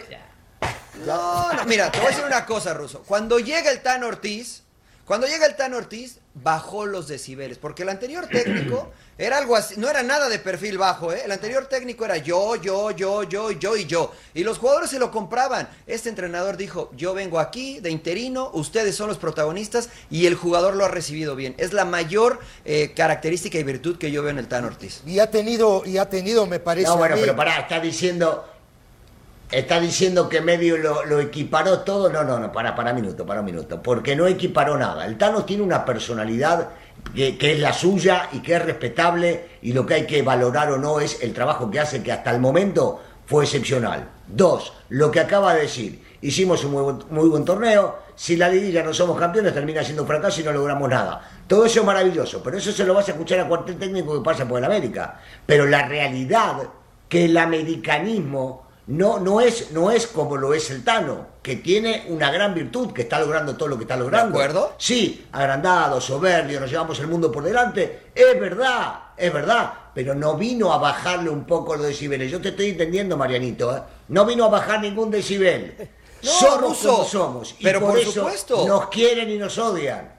no, no, mira, te voy a decir una cosa, Ruso. Cuando llega el Tan Ortiz, cuando llega el Tan Ortiz, bajó los decibeles, porque el anterior técnico era algo así, no era nada de perfil bajo, ¿eh? El anterior técnico era yo, yo, yo, yo, yo y yo. Y los jugadores se lo compraban. Este entrenador dijo, yo vengo aquí de interino, ustedes son los protagonistas y el jugador lo ha recibido bien. Es la mayor eh, característica y virtud que yo veo en el Tan Ortiz. Y ha tenido, y ha tenido, me parece. No, a bueno, mí- pero pará, está diciendo. Está diciendo que medio lo, equiparó todo. No, no, no, para, para un minuto, para un minuto. Porque no equiparó nada. El Tano tiene una personalidad que, es la suya y que es respetable. Y lo que hay que valorar o no es el trabajo que hace, que hasta el momento fue excepcional. Dos, lo que acaba de decir. Hicimos un muy buen, muy buen torneo. Si la liguilla no somos campeones, termina siendo un fracaso y no logramos nada. Todo eso es maravilloso, pero eso se lo vas a escuchar a cualquier técnico que pasa por el América. Pero la realidad que el americanismo no, no, es, no es como lo es el Tano, que tiene una gran virtud, que está logrando todo lo que está logrando. ¿De acuerdo? Sí, agrandado, soberbio, nos llevamos el mundo por delante. Es verdad, es verdad, pero no vino a bajarle un poco los decibeles. Yo te estoy entendiendo, Marianito, ¿eh? No vino a bajar ningún decibel. No, somos Ruso, como somos. Y pero por, por eso supuesto. nos quieren y nos odian.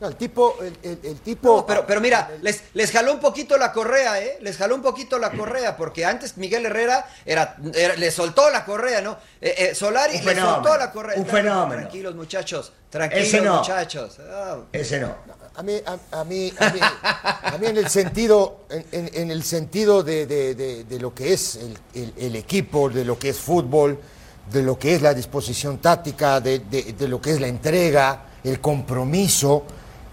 El tipo, el, el- el tipo. No, pero, pero mira, les, les jaló un poquito la correa, ¿eh? Les jaló un poquito la correa, porque antes Miguel Herrera era, era- le soltó la correa, ¿no? Eh, eh, Solari le soltó la correa. un fenómeno. Tranquilos, muchachos. Tranquilos, Ese no. muchachos. Ah, Ese no. A mí, a, a mí, a mí, a mí en el sentido, en, en- en el sentido de, de- de- de lo que es el, el- el equipo, de lo que es fútbol, de lo que es la disposición táctica, de, de- de lo que es la entrega, el compromiso,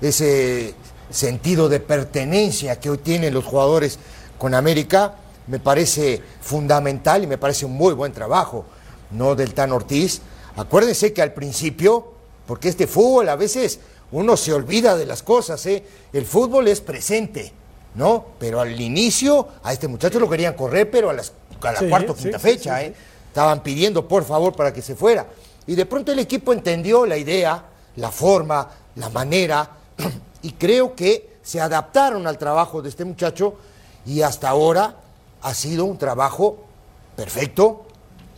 ese sentido de pertenencia que hoy tienen los jugadores con América, me parece fundamental y me parece un muy buen trabajo, ¿no? Del Tan Ortiz. Acuérdense que al principio, porque este fútbol a veces uno se olvida de las cosas, ¿eh? El fútbol es presente, ¿no? Pero al inicio a este muchacho lo querían correr, pero a, las, a la Sí, cuarta o quinta sí, fecha, sí, ¿eh? Estaban pidiendo por favor para que se fuera. Y de pronto el equipo entendió la idea, la forma, la manera, y creo que se adaptaron al trabajo de este muchacho y hasta ahora ha sido un trabajo perfecto,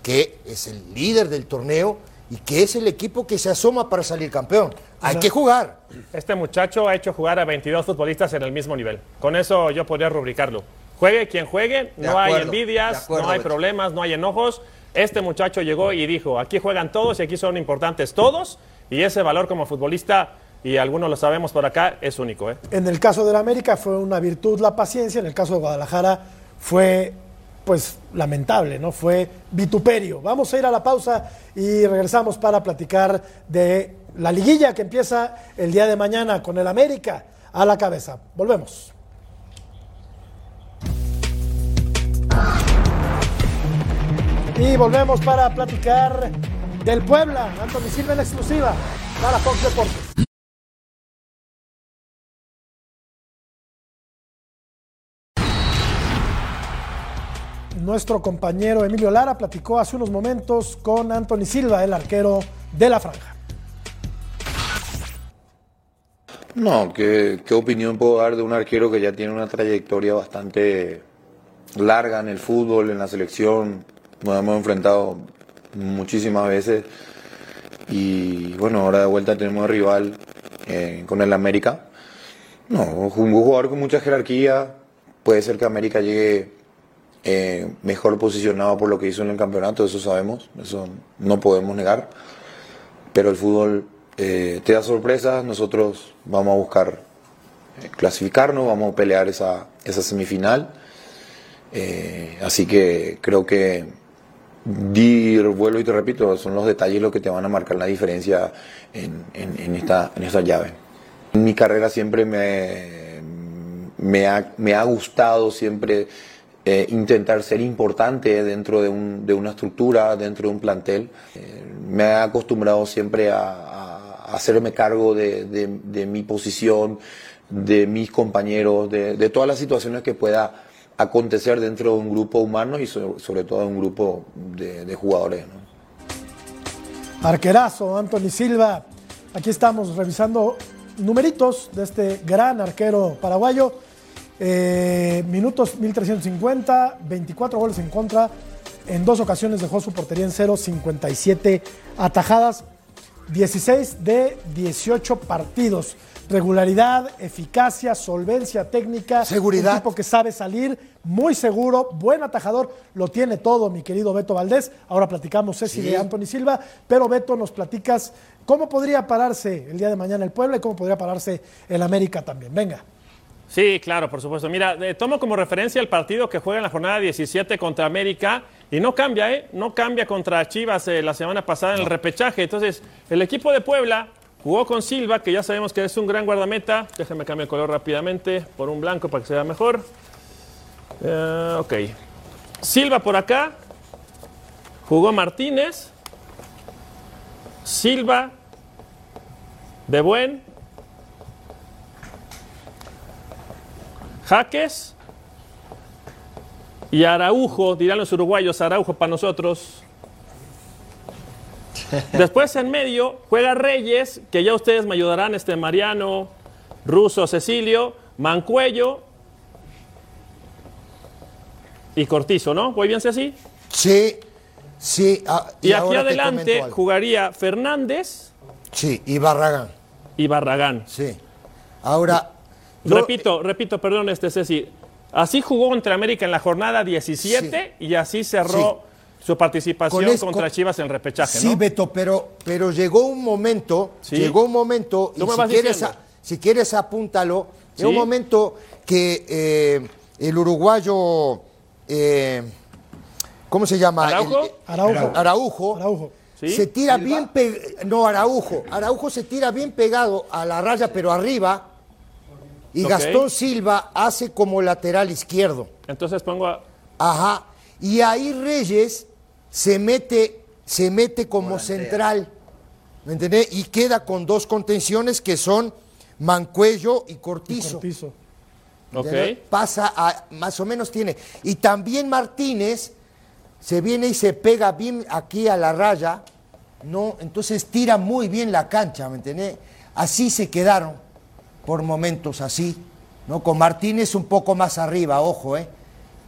que es el líder del torneo y que es el equipo que se asoma para salir campeón. Hay que jugar. Este muchacho ha hecho jugar a 22 futbolistas en el mismo nivel. Con eso yo podría rubricarlo. Juegue quien juegue, De no hay acuerdo, envidias, acuerdo, no hay Beto. problemas, no hay enojos. Este muchacho llegó y dijo, aquí juegan todos y aquí son importantes todos. Y ese valor como futbolista, y algunos lo sabemos por acá, es único. ¿eh? En el caso de la América fue una virtud la paciencia, en el caso de Guadalajara fue pues lamentable, ¿no? Fue vituperio. Vamos a ir a la pausa y regresamos para platicar de la liguilla que empieza el día de mañana con el América a la cabeza. Volvemos. Y volvemos para platicar del Puebla. Anthony Silva en exclusiva para Fox Deportes. Nuestro compañero Emilio Lara platicó hace unos momentos con Anthony Silva, el arquero de la franja. No, ¿qué, opinión puedo dar de un arquero que ya tiene una trayectoria bastante larga en el fútbol, en la selección? Nos hemos enfrentado muchísimas veces y bueno, ahora de vuelta tenemos rival eh, con el América. No, un jugador con mucha jerarquía, puede ser que América llegue eh, mejor posicionado por lo que hizo en el campeonato, eso sabemos, eso no podemos negar, pero el fútbol eh, te da sorpresas, nosotros vamos a buscar eh, clasificarnos, vamos a pelear esa, esa semifinal. Eh, así que creo que di, vuelvo y te repito, son los detalles los que te van a marcar la diferencia en, en- en esta, en esta llave. En mi carrera siempre me, me, ha, me ha gustado siempre eh, intentar ser importante dentro de, un- de una estructura, dentro de un plantel. Eh, me he acostumbrado siempre a, a- hacerme cargo de, de- de mi posición, de mis compañeros, de, todas las situaciones que pueda acontecer dentro de un grupo humano y sobre, sobre todo de un grupo de jugadores. ¿no? Arquerazo, Anthony Silva. Aquí estamos revisando numeritos de este gran arquero paraguayo. Eh, minutos 1350, 24 goles en contra. En dos ocasiones dejó su portería en cero, 57 atajadas, 16 de 18 partidos. Regularidad, eficacia, solvencia técnica. Seguridad. Un tipo que sabe salir, muy seguro, buen atajador, lo tiene todo, mi querido Beto Valdés. Ahora platicamos, Ceci, Sí. de Anthony Silva, pero Beto, nos platicas cómo podría pararse el día de mañana el Puebla y cómo podría pararse el América también. Venga. Sí, claro, por supuesto. Mira, eh, tomo como referencia el partido que juega en la jornada 17 contra América y no cambia, ¿eh? No cambia contra Chivas eh, la semana pasada en el repechaje. Entonces, el equipo de Puebla jugó con Silva, que ya sabemos que es un gran guardameta. Déjenme cambiar el color rápidamente por un blanco para que se vea mejor. Eh, ok. Silva por acá. Jugó Martínez. Silva. De buen. Jaques y Araujo, dirán los uruguayos, Araujo para nosotros. Después en medio juega Reyes, que ya ustedes me ayudarán, este Mariano, Russo, Cecilio, Mancuello y Cortizo, ¿no? ¿Voy bien, Ceci? Sí, sí. ah, Y, aquí ahora te adelante jugaría Fernández Sí, y Barragán. y Barragán. Sí. Ahora. Repito, repito, perdón, este Ceci. Así jugó contra América en la jornada 17 y así cerró su participación Con es- contra con- Chivas en repechaje, Sí, ¿no? Beto, pero, pero llegó un momento, Sí. llegó un momento, y si quieres, a- si quieres apúntalo, llegó un momento que eh, el uruguayo, eh, ¿cómo se llama? ¿Araujo? El- Araujo. Araujo, Araujo. ¿Sí? se tira bien pegado, no, Araujo, Araujo se tira bien pegado a la raya, pero arriba, y. Gastón Silva hace como lateral izquierdo. Entonces pongo a- Ajá. Y ahí Reyes se mete, se mete como central. ¿Me entendés? Y queda con dos contenciones que son Mancuello y Cortizo. Cortizo. Ok. ¿entendés? Pasa a, más o menos tiene. Y también Martínez se viene y se pega bien aquí a la raya, ¿no? Entonces tira muy bien la cancha, ¿me entendés? Así se quedaron, por momentos así, ¿no? Con Martínez un poco más arriba, ojo, ¿eh?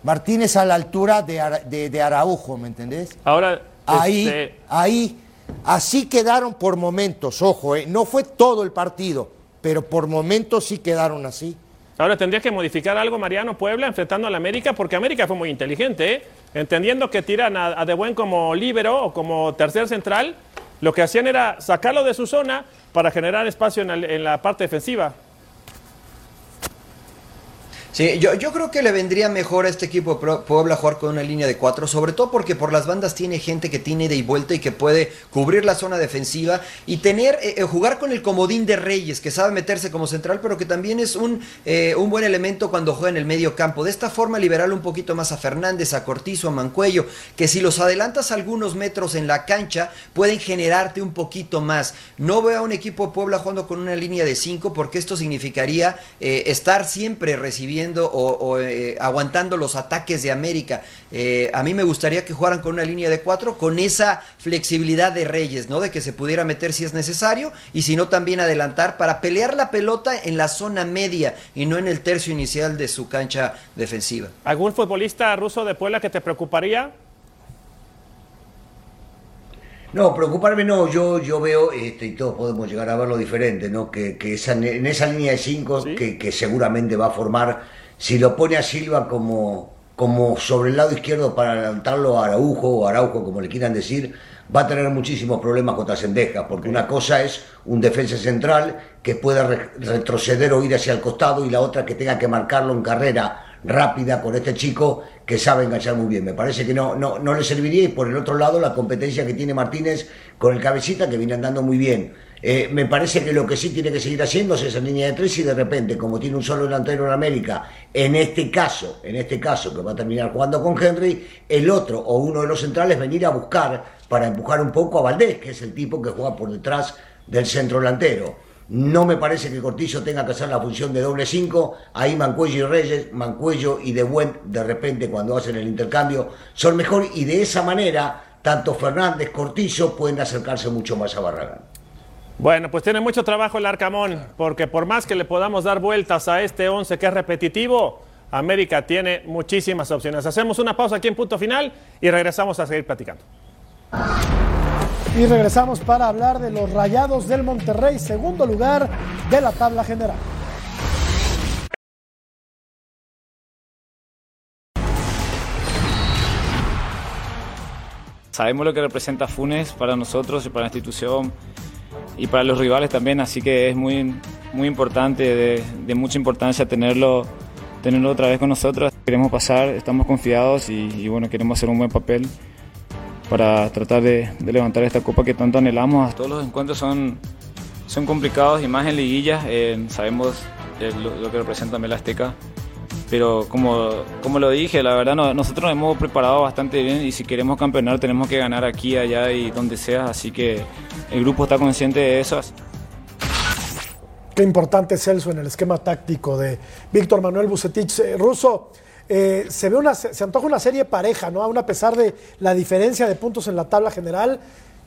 Martínez a la altura de, Ara- de- de Araujo, ¿me entendés? Ahora, Ahí, este, ahí, así quedaron por momentos, ojo, ¿eh? No fue todo el partido, pero por momentos sí quedaron así. ahora tendría que modificar algo Mariano Puebla enfrentando al América, porque América fue muy inteligente, ¿eh? entendiendo que tiran a, a De Buen como líbero o como tercer central, lo que hacían era sacarlo de su zona para generar espacio en, el- en la parte defensiva. Sí, yo, yo creo que le vendría mejor a este equipo de Puebla jugar con una línea de cuatro, sobre todo porque por las bandas tiene gente que tiene ida y vuelta y que puede cubrir la zona defensiva y tener, eh, eh, jugar con el comodín de Reyes, que sabe meterse como central, pero que también es un, eh, un buen elemento cuando juega en el medio campo. De esta forma liberar un poquito más a Fernández, a Cortizo, a Mancuello, que si los adelantas algunos metros en la cancha, pueden generarte un poquito más. No veo a un equipo de Puebla jugando con una línea de cinco, porque esto significaría eh, estar siempre recibiendo o, eh, aguantando los ataques de América. Eh, a mí me gustaría que jugaran con una línea de cuatro, con esa flexibilidad de Reyes, ¿no? De que se pudiera meter si es necesario y si no también adelantar para pelear la pelota en la zona media y no en el tercio inicial de su cancha defensiva. ¿Algún futbolista ruso de Puebla que te preocuparía? No, preocuparme no, yo, yo veo, este, y todos podemos llegar a verlo diferente, ¿no? Que, que esa- en esa línea de cinco Sí. que, que seguramente va a formar, si lo pone a Silva como, como sobre el lado izquierdo para adelantarlo a Araujo o Araujo, como le quieran decir, va a tener muchísimos problemas contra Sendejas, porque una cosa es un defensa central que pueda re- retroceder o ir hacia el costado y la otra que tenga que marcarlo en carrera rápida con este chico que sabe enganchar muy bien. Me parece que no, no, no le serviría y por el otro lado la competencia que tiene Martínez con el cabecita que viene andando muy bien. Eh, me parece que lo que sí tiene que seguir haciendo es esa línea de tres y de repente, como tiene un solo delantero en América, en este caso, en este caso que va a terminar jugando con Henry, el otro o uno de los centrales venir a buscar para empujar un poco a Valdés, que es el tipo que juega por detrás del centro delantero. No me parece que Cortillo tenga que hacer la función de doble 5. Ahí Mancuello y Reyes, Mancuello y De Buen, de repente cuando hacen el intercambio, son mejor y de esa manera, tanto Fernández, Cortillo pueden acercarse mucho más a Barragán. Bueno, pues tiene mucho trabajo el Arcamón, porque por más que le podamos dar vueltas a este 11 que es repetitivo, América tiene muchísimas opciones. Hacemos una pausa aquí en punto final y regresamos a seguir platicando. Y regresamos para hablar de los Rayados del Monterrey, segundo lugar de la tabla general. Sabemos lo que representa Funes para nosotros y para la institución y para los rivales también, así que es muy, muy importante, de, mucha importancia tenerlo, tenerlo otra vez con nosotros. Queremos pasar, estamos confiados y, y bueno, queremos hacer un buen papel para tratar de, levantar esta copa que tanto anhelamos. Todos los encuentros son, son complicados y más en liguillas, eh, sabemos eh, lo, que representa también. Pero como, como lo dije, la verdad no- nosotros nos hemos preparado bastante bien y si queremos campeonar tenemos que ganar aquí, allá y donde sea. Así que el grupo está consciente de eso. Qué importante Celso en el esquema táctico de Víctor Manuel Bucetich. Eh, Russo, eh, se ve una, se antoja una serie pareja, ¿no? Aún a pesar de la diferencia de puntos en la tabla general,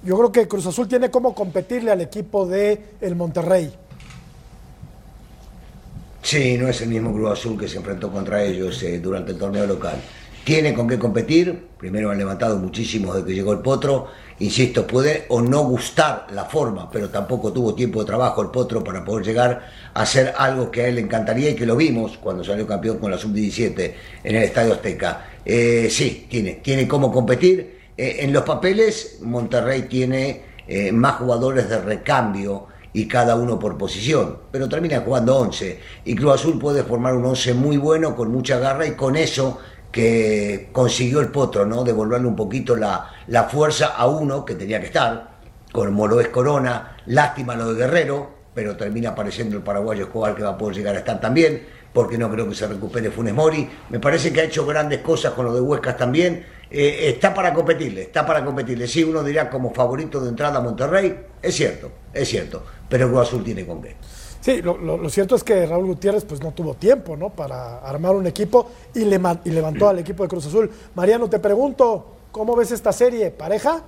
yo creo que Cruz Azul tiene cómo competirle al equipo de el Monterrey. Sí, no es el mismo Cruz Azul que se enfrentó contra ellos eh, durante el torneo local. Tiene con qué competir, primero han levantado muchísimo desde que llegó el Potro, insisto, puede o no gustar la forma, pero tampoco tuvo tiempo de trabajo el Potro para poder llegar a hacer algo que a él le encantaría y que lo vimos cuando salió campeón con la Sub-17 en el Estadio Azteca. Eh, sí, tiene, tiene cómo competir. Eh, en los papeles, Monterrey tiene eh, más jugadores de recambio y cada uno por posición, pero termina jugando 11 y Cruz Azul puede formar un 11 muy bueno con mucha garra y con eso que consiguió el Potro, ¿no? Devolverle un poquito la, la fuerza a uno que tenía que estar, con Moroes Corona, lástima lo de Guerrero, pero termina apareciendo el paraguayo Escobar que va a poder llegar a estar también, porque no creo que se recupere Funes Mori. Me parece que ha hecho grandes cosas con lo de Huescas también. Eh, está para competirle, está para competirle. Sí, uno dirá como favorito de entrada a Monterrey, es cierto, es cierto, pero Cruz Azul tiene con qué. Sí, lo, lo- cierto es que Raúl Gutiérrez pues no tuvo tiempo ¿no? para armar un equipo y, le, y levantó al equipo de Cruz Azul. Mariano, te pregunto, ¿cómo ves esta serie? ¿Pareja?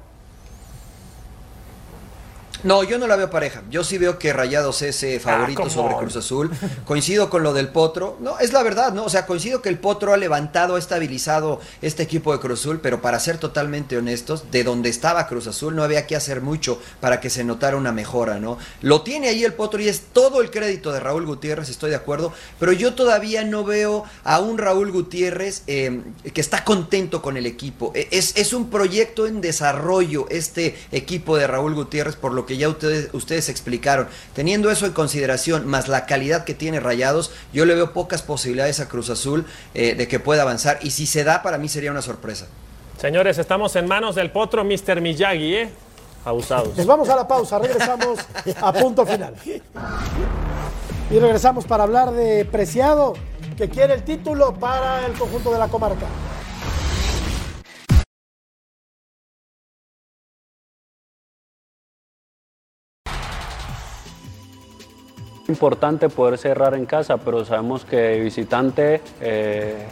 No, yo no la veo pareja. Yo sí veo que Rayados es eh, favorito come sobre. Cruz Azul. Coincido con lo del Potro. No, es la verdad, ¿no? O sea, coincido que el Potro ha levantado, ha estabilizado este equipo de Cruz Azul, pero para ser totalmente honestos, de donde estaba Cruz Azul no había que hacer mucho para que se notara una mejora, ¿no? Lo tiene ahí el Potro y es todo el crédito de Raúl Gutiérrez, estoy de acuerdo, pero yo todavía no veo a un Raúl Gutiérrez eh, que está contento con el equipo. E- Es, es un proyecto en desarrollo este equipo de Raúl Gutiérrez, por lo que ya ustedes, ustedes explicaron. Teniendo eso en consideración, más la calidad que tiene Rayados, yo le veo pocas posibilidades a Cruz Azul eh, de que pueda avanzar. Y si se da, para mí sería una sorpresa. Señores, estamos en manos del potro Mr. Miyagi, ¿eh? Abusados. Nos vamos a la pausa, regresamos a punto final. Y regresamos para hablar de Preciado, que quiere el título para el conjunto de la comarca. Importante poder cerrar en casa, pero sabemos que visitante eh,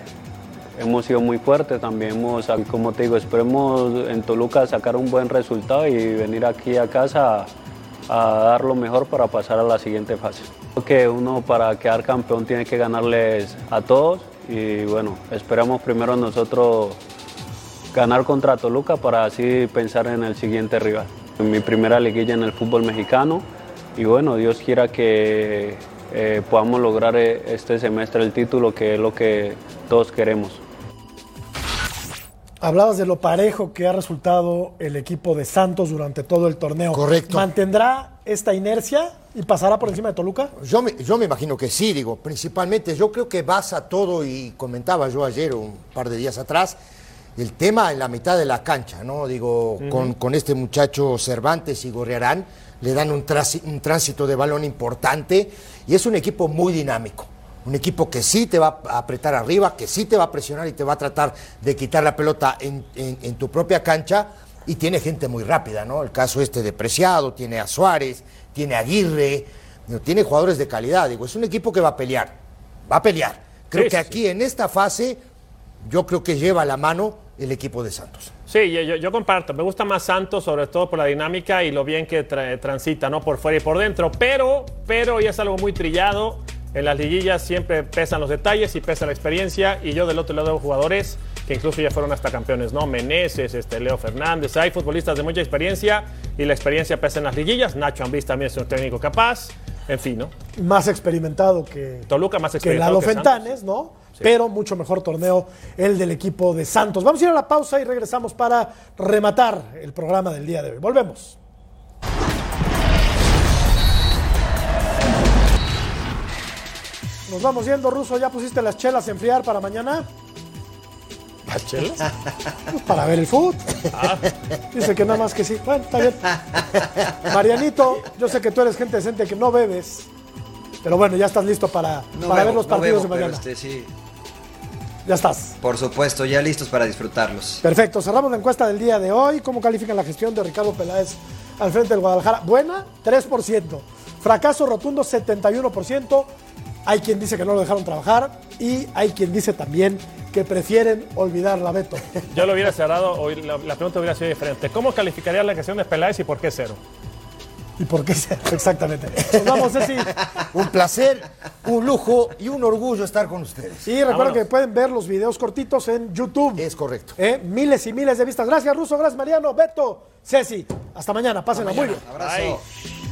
hemos sido muy fuertes. También hemos, como te digo, esperemos en Toluca sacar un buen resultado y venir aquí a casa a, dar lo mejor para pasar a la siguiente fase. Que uno para quedar campeón tiene que ganarles a todos y bueno, esperamos primero nosotros ganar contra Toluca para así pensar en el siguiente rival. Mi primera liguilla en el fútbol mexicano y bueno, Dios quiera que eh, podamos lograr eh, este semestre el título que es lo que todos queremos. Hablabas de lo parejo que ha resultado el equipo de Santos durante todo el torneo. Correcto. ¿Mantendrá esta inercia y pasará por encima de Toluca? Yo me, yo me imagino que sí, digo, principalmente yo creo que basa todo, y comentaba yo ayer, un par de días atrás, el tema en la mitad de la cancha, ¿no? Digo, con, con este muchacho Cervantes y Gorriarán, le dan un, tránsito de balón importante y es un equipo muy dinámico. Un equipo que sí te va a apretar arriba, que sí te va a presionar y te va a tratar de quitar la pelota en, en- en tu propia cancha. Y tiene gente muy rápida, ¿no? El caso este de Preciado, tiene a Suárez, tiene a Aguirre, tiene jugadores de calidad. Digo, es un equipo que va a pelear, va a pelear. Creo Sí, que sí, aquí en esta fase, yo creo que lleva la mano el equipo de Santos. Sí, yo, comparto. Me gusta más Santos, sobre todo por la dinámica y lo bien que tra- transita, ¿no? Por fuera y por dentro. Pero, pero, y es algo muy trillado. En las liguillas siempre pesan los detalles y pesa la experiencia. Y yo del otro lado veo jugadores que incluso ya fueron hasta campeones, ¿no? Meneses, este, Leo Fernández. Hay futbolistas de mucha experiencia y la experiencia pesa en las liguillas. Nacho Ambriz también es un técnico capaz. En fin, ¿no? Más experimentado que, Toluca más que experimentado Lalo que. Fentanes, ¿no? Pero mucho mejor torneo el del equipo de Santos. Vamos a ir a la pausa y regresamos para rematar el programa del día de hoy. Volvemos. Nos vamos yendo, Ruso. ¿Ya pusiste las chelas a enfriar para mañana? ¿Las chelas? Pues para ver el fútbol. Dice que nada más que sí. Bueno, está bien. Marianito, yo sé que tú eres gente decente que no bebes. Pero bueno, ya estás listo para, No para bebo, ver los no partidos bebo, de pero mañana. este, sí, Ya estás. por supuesto, ya listos para disfrutarlos. Perfecto, cerramos la encuesta del día de hoy. ¿Cómo califican la gestión de Ricardo Peláez al frente del Guadalajara? Buena, 3%. Fracaso rotundo, 71%. Hay quien dice que no lo dejaron trabajar y hay quien dice también que prefieren olvidar la Beto. Yo lo hubiera cerrado, o la, la pregunta hubiera sido diferente. ¿Cómo calificaría la gestión de Peláez y por qué cero? ¿Y por qué? Exactamente. Nos vamos, Ceci. Un placer, un lujo y un orgullo estar con ustedes. Y recuerden Vámonos. que pueden ver los videos cortitos en YouTube. Es correcto. ¿Eh? Miles y miles de vistas. Gracias, Ruso. Gracias, Mariano. Beto. Ceci. Hasta mañana. Pásenla muy bien. Abrazo. Bye.